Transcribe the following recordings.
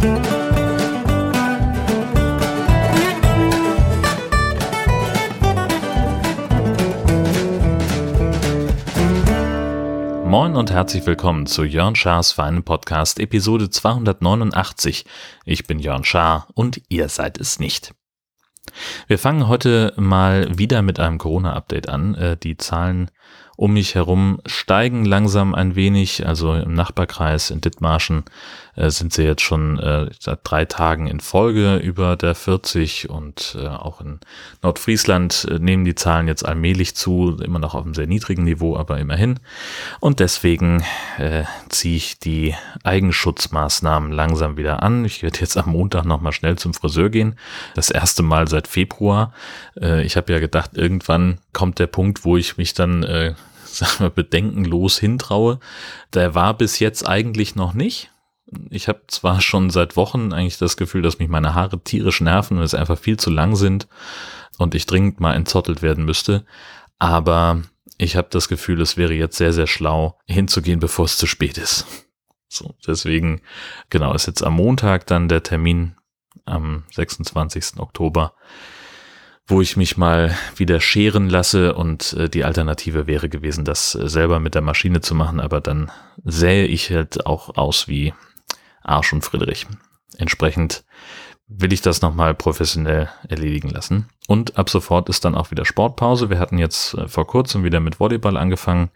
Moin und herzlich willkommen zu Jörn Schars Feinen Podcast Episode 289. Ich bin Jörn Schaar und ihr seid es nicht. Wir fangen heute mal wieder mit einem Corona-Update an. Äh, die Zahlen um mich herum steigen langsam ein wenig. Also im Nachbarkreis in Dithmarschen äh, sind sie jetzt schon äh, seit drei Tagen in Folge über der 40 und äh, auch in Nordfriesland äh, nehmen die Zahlen jetzt allmählich zu, immer noch auf einem sehr niedrigen Niveau, aber immerhin. Und deswegen äh, ziehe ich die Eigenschutzmaßnahmen langsam wieder an. Ich werde jetzt am Montag nochmal schnell zum Friseur gehen. Das erste Mal seit Februar. Äh, ich habe ja gedacht, irgendwann kommt der Punkt, wo ich mich dann äh, sagen wir, bedenkenlos hintraue. Der war bis jetzt eigentlich noch nicht. Ich habe zwar schon seit Wochen eigentlich das Gefühl, dass mich meine Haare tierisch nerven und es einfach viel zu lang sind und ich dringend mal entzottelt werden müsste, aber ich habe das Gefühl, es wäre jetzt sehr, sehr schlau, hinzugehen, bevor es zu spät ist. So, deswegen, genau, ist jetzt am Montag dann der Termin am 26. Oktober wo ich mich mal wieder scheren lasse und äh, die Alternative wäre gewesen, das äh, selber mit der Maschine zu machen, aber dann sähe ich halt auch aus wie Arsch und Friedrich. Entsprechend will ich das nochmal professionell erledigen lassen. Und ab sofort ist dann auch wieder Sportpause. Wir hatten jetzt äh, vor kurzem wieder mit Volleyball angefangen.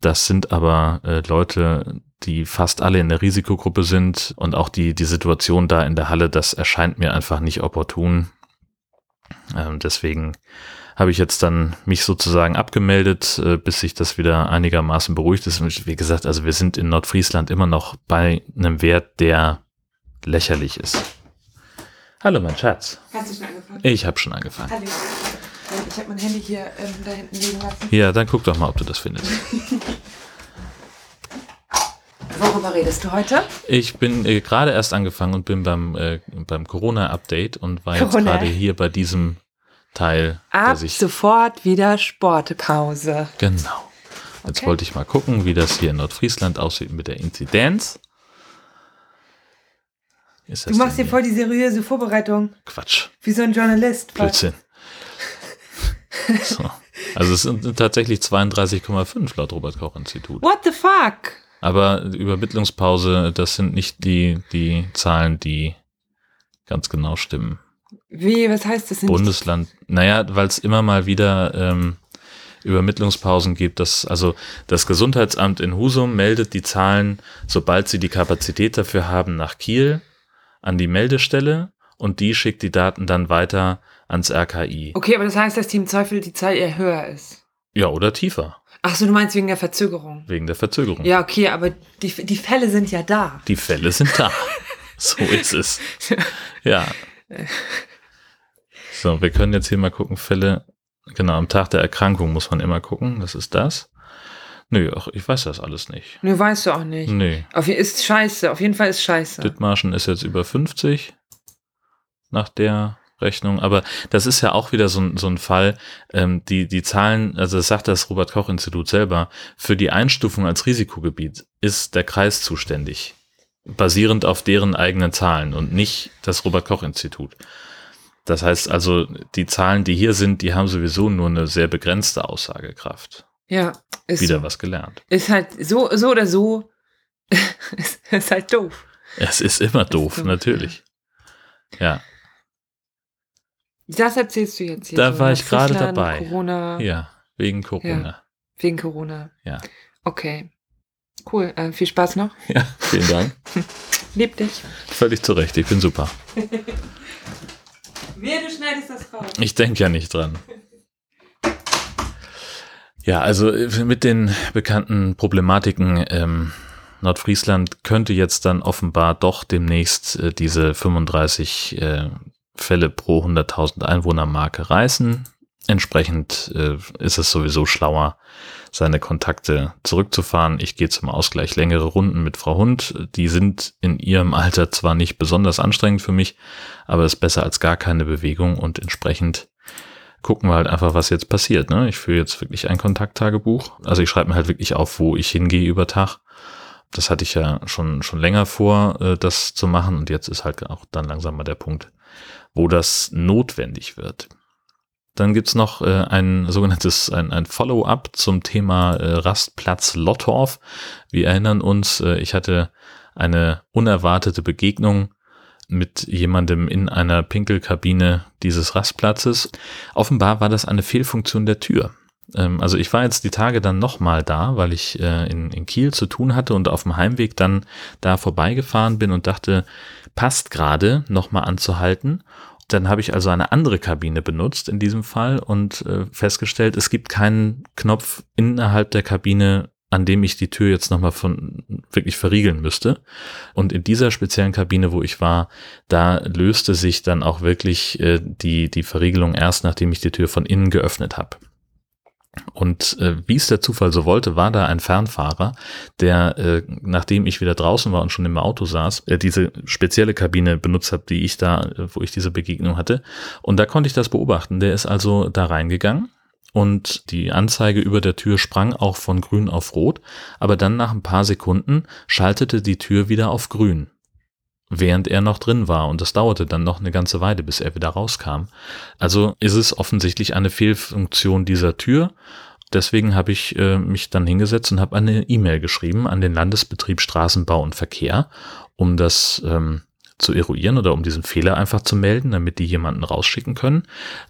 Das sind aber äh, Leute, die fast alle in der Risikogruppe sind und auch die, die Situation da in der Halle, das erscheint mir einfach nicht opportun. Ähm, deswegen habe ich jetzt dann mich sozusagen abgemeldet, äh, bis sich das wieder einigermaßen beruhigt ist. Und wie gesagt, also wir sind in Nordfriesland immer noch bei einem Wert, der lächerlich ist. Hallo, mein Schatz. Hast du schon angefangen? Ich habe schon angefangen. Hallo. Ich habe mein Handy hier ähm, da hinten liegen lassen. Ja, dann guck doch mal, ob du das findest. Worüber redest du heute? Ich bin äh, gerade erst angefangen und bin beim, äh, beim Corona-Update und war jetzt gerade hier bei diesem Teil, Ab sofort wieder Sportpause. Genau. Jetzt Okay. wollte ich mal gucken, wie das hier in Nordfriesland aussieht mit der Inzidenz. Du machst hier voll die seriöse Vorbereitung, Quatsch, wie so ein Journalist. Blödsinn. so. Also es sind tatsächlich 32,5 laut Robert Koch Institut. What the fuck? Aber Übermittlungspause, das sind nicht die, die Zahlen, die ganz genau stimmen. Wie, was heißt das? Sind Bundesland, naja, weil es immer mal wieder ähm, Übermittlungspausen gibt. Das, also das Gesundheitsamt in Husum meldet die Zahlen, sobald sie die Kapazität dafür haben, nach Kiel an die Meldestelle und die schickt die Daten dann weiter ans RKI. Okay, aber das heißt, dass Team Zweifel die Zahl eher höher ist. Ja, oder tiefer, Ach so, du meinst wegen der Verzögerung. wegen der Verzögerung. Ja, okay, aber die, die Fälle sind ja da. Die Fälle sind da. so ist es. Ja. So, wir können jetzt hier mal gucken, Fälle, genau, am Tag der Erkrankung muss man immer gucken, das ist das. Nö, ach, ich weiß das alles nicht. Nö, weißt du auch nicht. Nee. Auf, ist scheiße, auf jeden Fall ist scheiße. Dithmarschen ist jetzt über 50 nach der Rechnung, aber das ist ja auch wieder so, ein- so ein Fall, ähm, die, die Zahlen, also das sagt das Robert-Koch-Institut selber, für die Einstufung als Risikogebiet ist der Kreis zuständig, basierend auf deren eigenen Zahlen und nicht das Robert-Koch-Institut. Das heißt also, die Zahlen, die hier sind, die haben sowieso nur eine sehr begrenzte Aussagekraft. Ja, ist Wieder so. was gelernt. Ist halt so, so oder so, ist, ist halt doof. Es ist immer doof, doof, natürlich. Ja, Das erzählst du jetzt hier. Da so, war ich gerade dabei. Corona, ja, wegen Corona. wegen Corona. Ja. Okay. Cool. Äh, viel Spaß noch. Ja, vielen Dank. Leb dich. Völlig zu Recht, ich bin super. Wer, du schneidest das raus. Ich denke ja nicht dran. Ja, also äh, mit den bekannten Problematiken, ähm, Nordfriesland könnte jetzt dann offenbar doch demnächst äh, diese 35 äh, Fälle pro 100.000 Einwohner Marke reißen. Entsprechend äh, ist es sowieso schlauer, seine Kontakte zurückzufahren. Ich gehe zum Ausgleich längere Runden mit Frau Hund. Die sind in ihrem Alter zwar nicht besonders anstrengend für mich, aber es ist besser als gar keine Bewegung und entsprechend gucken wir halt einfach, was jetzt passiert. Ne? Ich führe jetzt wirklich ein Kontakttagebuch. Also ich schreibe mir halt wirklich auf, wo ich hingehe über Tag Das hatte ich ja schon, schon länger vor, äh, das zu machen und jetzt ist halt auch dann langsam mal der Punkt, wo das notwendig wird. Dann gibt's noch äh, ein sogenanntes ein, ein Follow-up zum Thema äh, Rastplatz Lottorf. Wir erinnern uns, äh, ich hatte eine unerwartete Begegnung mit jemandem in einer Pinkelkabine dieses Rastplatzes. Offenbar war das eine Fehlfunktion der Tür. Ähm, also ich war jetzt die Tage dann nochmal da, weil ich äh, in, in Kiel zu tun hatte und auf dem Heimweg dann da vorbeigefahren bin und dachte, passt gerade nochmal anzuhalten. Dann habe ich also eine andere Kabine benutzt in diesem Fall und äh, festgestellt, es gibt keinen Knopf innerhalb der Kabine, an dem ich die Tür jetzt nochmal von wirklich verriegeln müsste. Und in dieser speziellen Kabine, wo ich war, da löste sich dann auch wirklich äh, die, die Verriegelung erst, nachdem ich die Tür von innen geöffnet habe. Und äh, wie es der Zufall so wollte, war da ein Fernfahrer, der, äh, nachdem ich wieder draußen war und schon im Auto saß, äh, diese spezielle Kabine benutzt hat, die ich da, äh, wo ich diese Begegnung hatte. Und da konnte ich das beobachten. Der ist also da reingegangen und die Anzeige über der Tür sprang auch von grün auf rot, aber dann nach ein paar Sekunden schaltete die Tür wieder auf grün während er noch drin war. Und das dauerte dann noch eine ganze Weile, bis er wieder rauskam. Also ist es offensichtlich eine Fehlfunktion dieser Tür. Deswegen habe ich äh, mich dann hingesetzt und habe eine E-Mail geschrieben an den Landesbetrieb Straßenbau und Verkehr, um das ähm, zu eruieren oder um diesen Fehler einfach zu melden, damit die jemanden rausschicken können.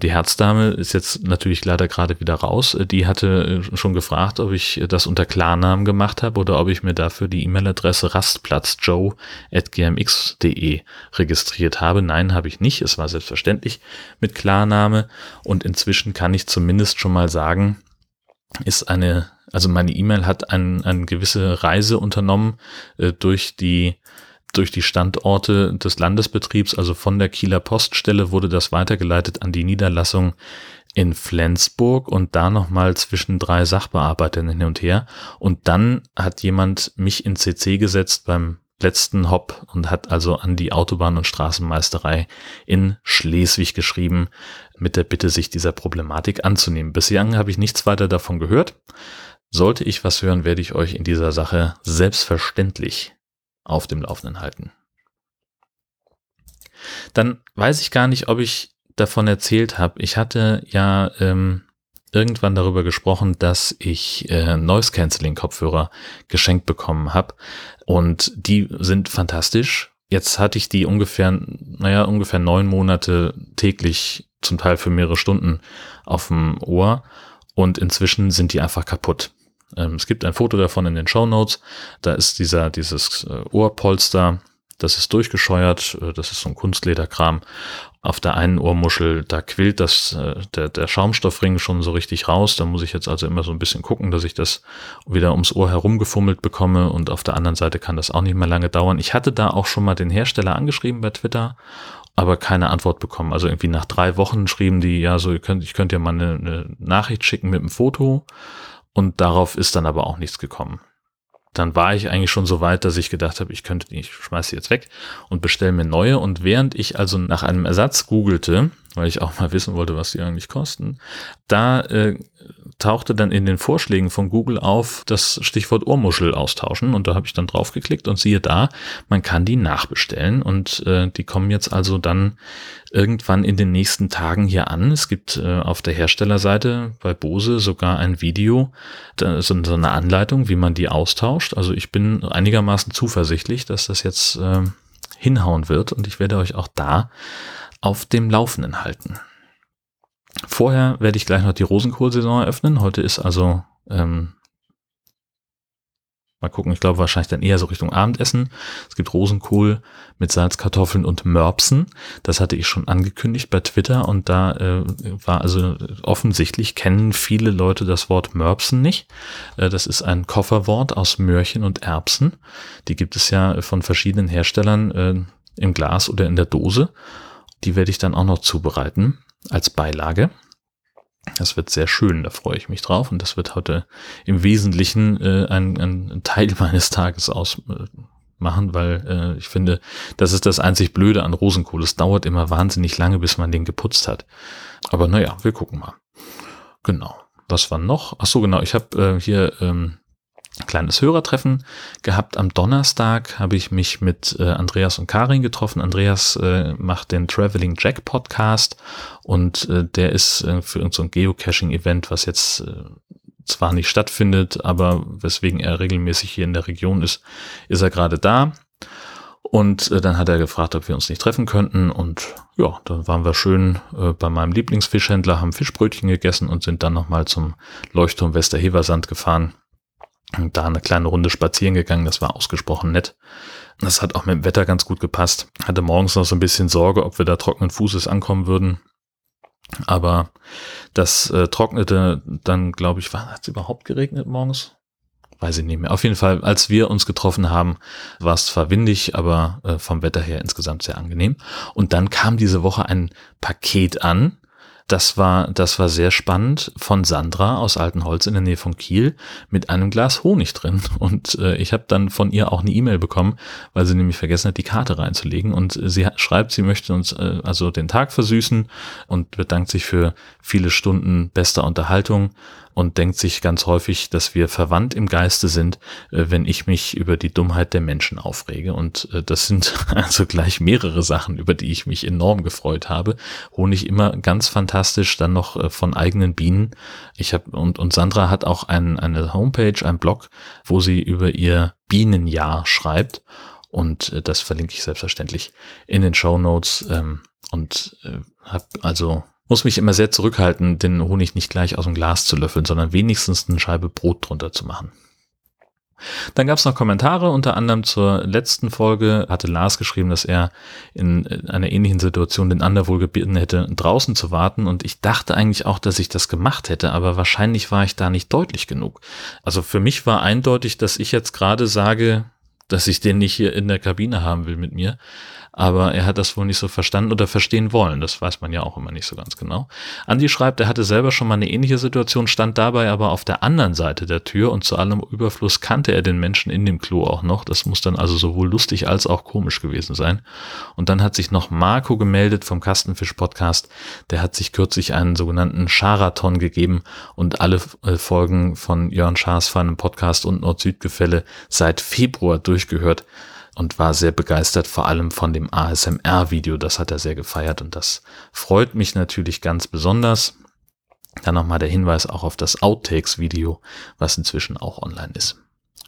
Die Herzdame ist jetzt natürlich leider gerade wieder raus. Die hatte äh, schon gefragt, ob ich das unter Klarnamen gemacht habe oder ob ich mir dafür die E-Mail-Adresse rastplatzjoe.gmx.de registriert habe. Nein, habe ich nicht. Es war selbstverständlich mit Klarname und inzwischen kann ich zumindest schon mal sagen, ist eine, also meine E-Mail hat ein, eine gewisse Reise unternommen äh, durch die durch die Standorte des Landesbetriebs, also von der Kieler Poststelle, wurde das weitergeleitet an die Niederlassung in Flensburg und da nochmal zwischen drei Sachbearbeitern hin und her. Und dann hat jemand mich in CC gesetzt beim letzten Hop und hat also an die Autobahn- und Straßenmeisterei in Schleswig geschrieben mit der Bitte, sich dieser Problematik anzunehmen. Bislang habe ich nichts weiter davon gehört. Sollte ich was hören, werde ich euch in dieser Sache selbstverständlich auf dem Laufenden halten. Dann weiß ich gar nicht, ob ich davon erzählt habe. Ich hatte ja ähm, irgendwann darüber gesprochen, dass ich äh, Noise Cancelling Kopfhörer geschenkt bekommen habe und die sind fantastisch. Jetzt hatte ich die ungefähr, naja, ungefähr neun Monate täglich, zum Teil für mehrere Stunden auf dem Ohr und inzwischen sind die einfach kaputt. Ähm, es gibt ein Foto davon in den Show Notes. Da ist dieser, dieses äh, Ohrpolster, das ist durchgescheuert, äh, das ist so ein Kunstlederkram. Auf der einen Ohrmuschel, da quillt das, äh, der, der Schaumstoffring schon so richtig raus. Da muss ich jetzt also immer so ein bisschen gucken, dass ich das wieder ums Ohr herumgefummelt bekomme. Und auf der anderen Seite kann das auch nicht mehr lange dauern. Ich hatte da auch schon mal den Hersteller angeschrieben bei Twitter aber keine Antwort bekommen. Also irgendwie nach drei Wochen schrieben die, ja, so, ihr könnt, ich könnte ja mal eine, eine Nachricht schicken mit einem Foto. Und darauf ist dann aber auch nichts gekommen. Dann war ich eigentlich schon so weit, dass ich gedacht habe, ich könnte die, ich schmeiße sie jetzt weg und bestelle mir neue. Und während ich also nach einem Ersatz googelte, weil ich auch mal wissen wollte, was die eigentlich kosten, da äh, tauchte dann in den Vorschlägen von Google auf das Stichwort Ohrmuschel austauschen und da habe ich dann draufgeklickt und siehe da, man kann die nachbestellen und äh, die kommen jetzt also dann irgendwann in den nächsten Tagen hier an. Es gibt äh, auf der Herstellerseite bei Bose sogar ein Video, da, so, so eine Anleitung, wie man die austauscht. Also ich bin einigermaßen zuversichtlich, dass das jetzt äh, hinhauen wird und ich werde euch auch da auf dem Laufenden halten. Vorher werde ich gleich noch die Rosenkohlsaison eröffnen. Heute ist also, ähm, mal gucken, ich glaube wahrscheinlich dann eher so Richtung Abendessen. Es gibt Rosenkohl mit Salzkartoffeln und Mörbsen. Das hatte ich schon angekündigt bei Twitter und da äh, war also offensichtlich kennen viele Leute das Wort Mörbsen nicht. Äh, das ist ein Kofferwort aus Möhrchen und Erbsen. Die gibt es ja von verschiedenen Herstellern äh, im Glas oder in der Dose. Die werde ich dann auch noch zubereiten als Beilage. Das wird sehr schön, da freue ich mich drauf. Und das wird heute im Wesentlichen äh, ein, ein Teil meines Tages ausmachen, weil äh, ich finde, das ist das einzig Blöde an Rosenkohl. Es dauert immer wahnsinnig lange, bis man den geputzt hat. Aber naja, wir gucken mal. Genau. Was war noch? Ach so, genau. Ich habe äh, hier ähm, kleines Hörertreffen gehabt. Am Donnerstag habe ich mich mit äh, Andreas und Karin getroffen. Andreas äh, macht den Traveling Jack Podcast und äh, der ist äh, für irgendein so Geocaching-Event, was jetzt äh, zwar nicht stattfindet, aber weswegen er regelmäßig hier in der Region ist, ist er gerade da. Und äh, dann hat er gefragt, ob wir uns nicht treffen könnten. Und ja, dann waren wir schön äh, bei meinem Lieblingsfischhändler, haben Fischbrötchen gegessen und sind dann nochmal zum Leuchtturm Westerheversand gefahren und da eine kleine Runde spazieren gegangen. Das war ausgesprochen nett. Das hat auch mit dem Wetter ganz gut gepasst. Hatte morgens noch so ein bisschen Sorge, ob wir da trockenen Fußes ankommen würden. Aber das äh, trocknete dann, glaube ich, hat es überhaupt geregnet morgens? Weiß ich nicht mehr. Auf jeden Fall, als wir uns getroffen haben, war es zwar windig, aber äh, vom Wetter her insgesamt sehr angenehm. Und dann kam diese Woche ein Paket an, das war, das war sehr spannend von Sandra aus Altenholz in der Nähe von Kiel mit einem Glas Honig drin. Und äh, ich habe dann von ihr auch eine E-Mail bekommen, weil sie nämlich vergessen hat, die Karte reinzulegen. Und sie schreibt, sie möchte uns äh, also den Tag versüßen und bedankt sich für viele Stunden bester Unterhaltung und denkt sich ganz häufig, dass wir verwandt im Geiste sind, äh, wenn ich mich über die Dummheit der Menschen aufrege. Und äh, das sind also gleich mehrere Sachen, über die ich mich enorm gefreut habe. Honig immer ganz fantastisch, dann noch äh, von eigenen Bienen. Ich habe und, und Sandra hat auch ein, eine Homepage, ein Blog, wo sie über ihr Bienenjahr schreibt. Und das verlinke ich selbstverständlich in den Show Notes. Ähm, und habe also muss mich immer sehr zurückhalten, den Honig nicht gleich aus dem Glas zu löffeln, sondern wenigstens eine Scheibe Brot drunter zu machen. Dann gab es noch Kommentare, unter anderem zur letzten Folge hatte Lars geschrieben, dass er in einer ähnlichen Situation den Ander wohl gebeten hätte, draußen zu warten. Und ich dachte eigentlich auch, dass ich das gemacht hätte, aber wahrscheinlich war ich da nicht deutlich genug. Also für mich war eindeutig, dass ich jetzt gerade sage, dass ich den nicht hier in der Kabine haben will mit mir aber er hat das wohl nicht so verstanden oder verstehen wollen. Das weiß man ja auch immer nicht so ganz genau. Andi schreibt, er hatte selber schon mal eine ähnliche Situation, stand dabei aber auf der anderen Seite der Tür und zu allem Überfluss kannte er den Menschen in dem Klo auch noch. Das muss dann also sowohl lustig als auch komisch gewesen sein. Und dann hat sich noch Marco gemeldet vom Kastenfisch Podcast. Der hat sich kürzlich einen sogenannten Charathon gegeben und alle äh, Folgen von Jörn Schaas feinem Podcast und Nord-Süd-Gefälle seit Februar durchgehört und war sehr begeistert, vor allem von dem ASMR-Video. Das hat er sehr gefeiert und das freut mich natürlich ganz besonders. Dann nochmal der Hinweis auch auf das Outtakes-Video, was inzwischen auch online ist.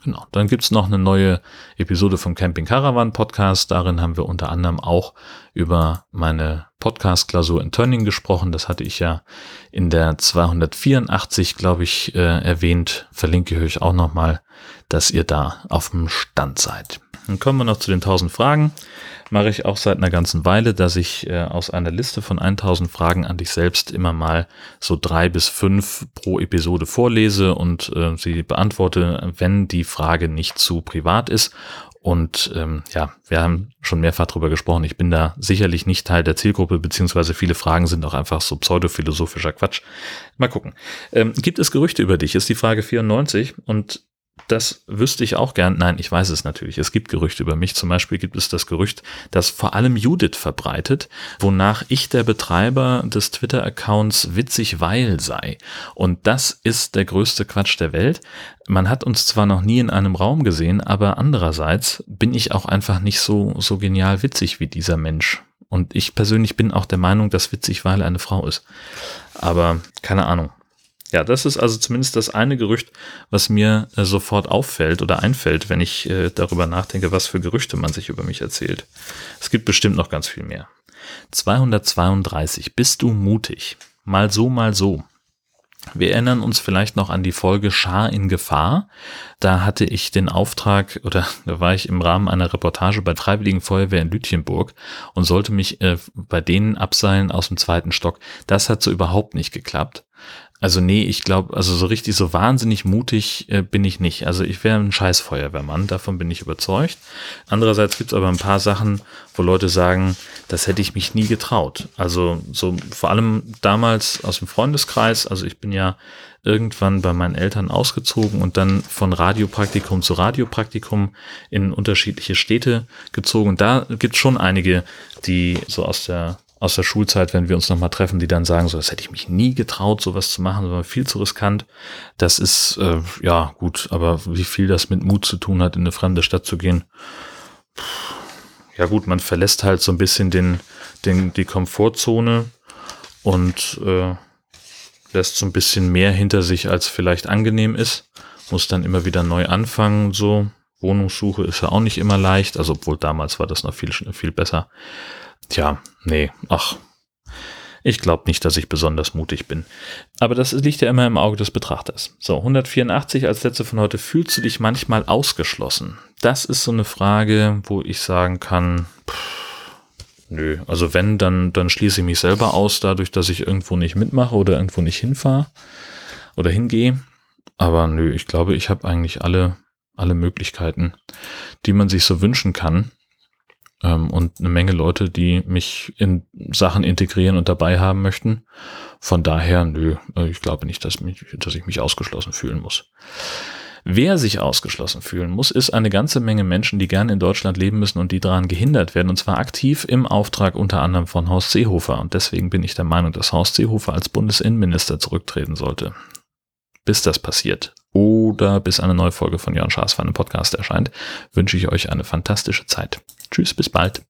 Genau. Dann gibt's noch eine neue Episode vom Camping Caravan Podcast. Darin haben wir unter anderem auch über meine Podcast-Klausur in Turning gesprochen. Das hatte ich ja in der 284, glaube ich, äh, erwähnt. Verlinke ich euch auch nochmal, dass ihr da auf dem Stand seid. Dann kommen wir noch zu den 1000 Fragen. Mache ich auch seit einer ganzen Weile, dass ich äh, aus einer Liste von 1000 Fragen an dich selbst immer mal so drei bis fünf pro Episode vorlese und äh, sie beantworte, wenn die Frage nicht zu privat ist. Und ähm, ja, wir haben schon mehrfach drüber gesprochen. Ich bin da sicherlich nicht Teil der Zielgruppe, beziehungsweise viele Fragen sind auch einfach so pseudophilosophischer Quatsch. Mal gucken. Ähm, gibt es Gerüchte über dich? Ist die Frage 94. Und das wüsste ich auch gern. Nein, ich weiß es natürlich. Es gibt Gerüchte über mich. Zum Beispiel gibt es das Gerücht, das vor allem Judith verbreitet, wonach ich der Betreiber des Twitter-Accounts witzig weil sei. Und das ist der größte Quatsch der Welt. Man hat uns zwar noch nie in einem Raum gesehen, aber andererseits bin ich auch einfach nicht so, so genial witzig wie dieser Mensch. Und ich persönlich bin auch der Meinung, dass witzig weil eine Frau ist. Aber keine Ahnung. Ja, das ist also zumindest das eine Gerücht, was mir äh, sofort auffällt oder einfällt, wenn ich äh, darüber nachdenke, was für Gerüchte man sich über mich erzählt. Es gibt bestimmt noch ganz viel mehr. 232. Bist du mutig? Mal so, mal so. Wir erinnern uns vielleicht noch an die Folge Schar in Gefahr. Da hatte ich den Auftrag oder da war ich im Rahmen einer Reportage bei Freiwilligen Feuerwehr in Lütjenburg und sollte mich äh, bei denen abseilen aus dem zweiten Stock. Das hat so überhaupt nicht geklappt. Also nee, ich glaube, also so richtig so wahnsinnig mutig äh, bin ich nicht. Also ich wäre ein scheiß Feuerwehrmann, davon bin ich überzeugt. Andererseits gibt es aber ein paar Sachen, wo Leute sagen, das hätte ich mich nie getraut. Also so vor allem damals aus dem Freundeskreis, also ich bin ja irgendwann bei meinen Eltern ausgezogen und dann von Radiopraktikum zu Radiopraktikum in unterschiedliche Städte gezogen. Und da gibt es schon einige, die so aus der aus der Schulzeit, wenn wir uns nochmal treffen, die dann sagen, so, das hätte ich mich nie getraut, sowas zu machen, war viel zu riskant. Das ist, äh, ja, gut, aber wie viel das mit Mut zu tun hat, in eine fremde Stadt zu gehen. Ja gut, man verlässt halt so ein bisschen den, den, die Komfortzone und äh, lässt so ein bisschen mehr hinter sich, als vielleicht angenehm ist. Muss dann immer wieder neu anfangen, so. Wohnungssuche ist ja auch nicht immer leicht, also obwohl damals war das noch viel, viel besser. Tja, nee, ach, ich glaube nicht, dass ich besonders mutig bin. Aber das liegt ja immer im Auge des Betrachters. So, 184 als letzte von heute. Fühlst du dich manchmal ausgeschlossen? Das ist so eine Frage, wo ich sagen kann, pff, nö. Also wenn, dann, dann schließe ich mich selber aus, dadurch, dass ich irgendwo nicht mitmache oder irgendwo nicht hinfahre oder hingehe. Aber nö, ich glaube, ich habe eigentlich alle, alle Möglichkeiten, die man sich so wünschen kann und eine Menge Leute, die mich in Sachen integrieren und dabei haben möchten. Von daher, nö, äh, ich glaube nicht, dass, mich, dass ich mich ausgeschlossen fühlen muss. Wer sich ausgeschlossen fühlen muss, ist eine ganze Menge Menschen, die gerne in Deutschland leben müssen und die daran gehindert werden, und zwar aktiv im Auftrag unter anderem von Horst Seehofer. Und deswegen bin ich der Meinung, dass Horst Seehofer als Bundesinnenminister zurücktreten sollte. Bis das passiert oder bis eine neue Folge von Jörn Schaas Podcast erscheint, wünsche ich euch eine fantastische Zeit. Tschüss, bis bald.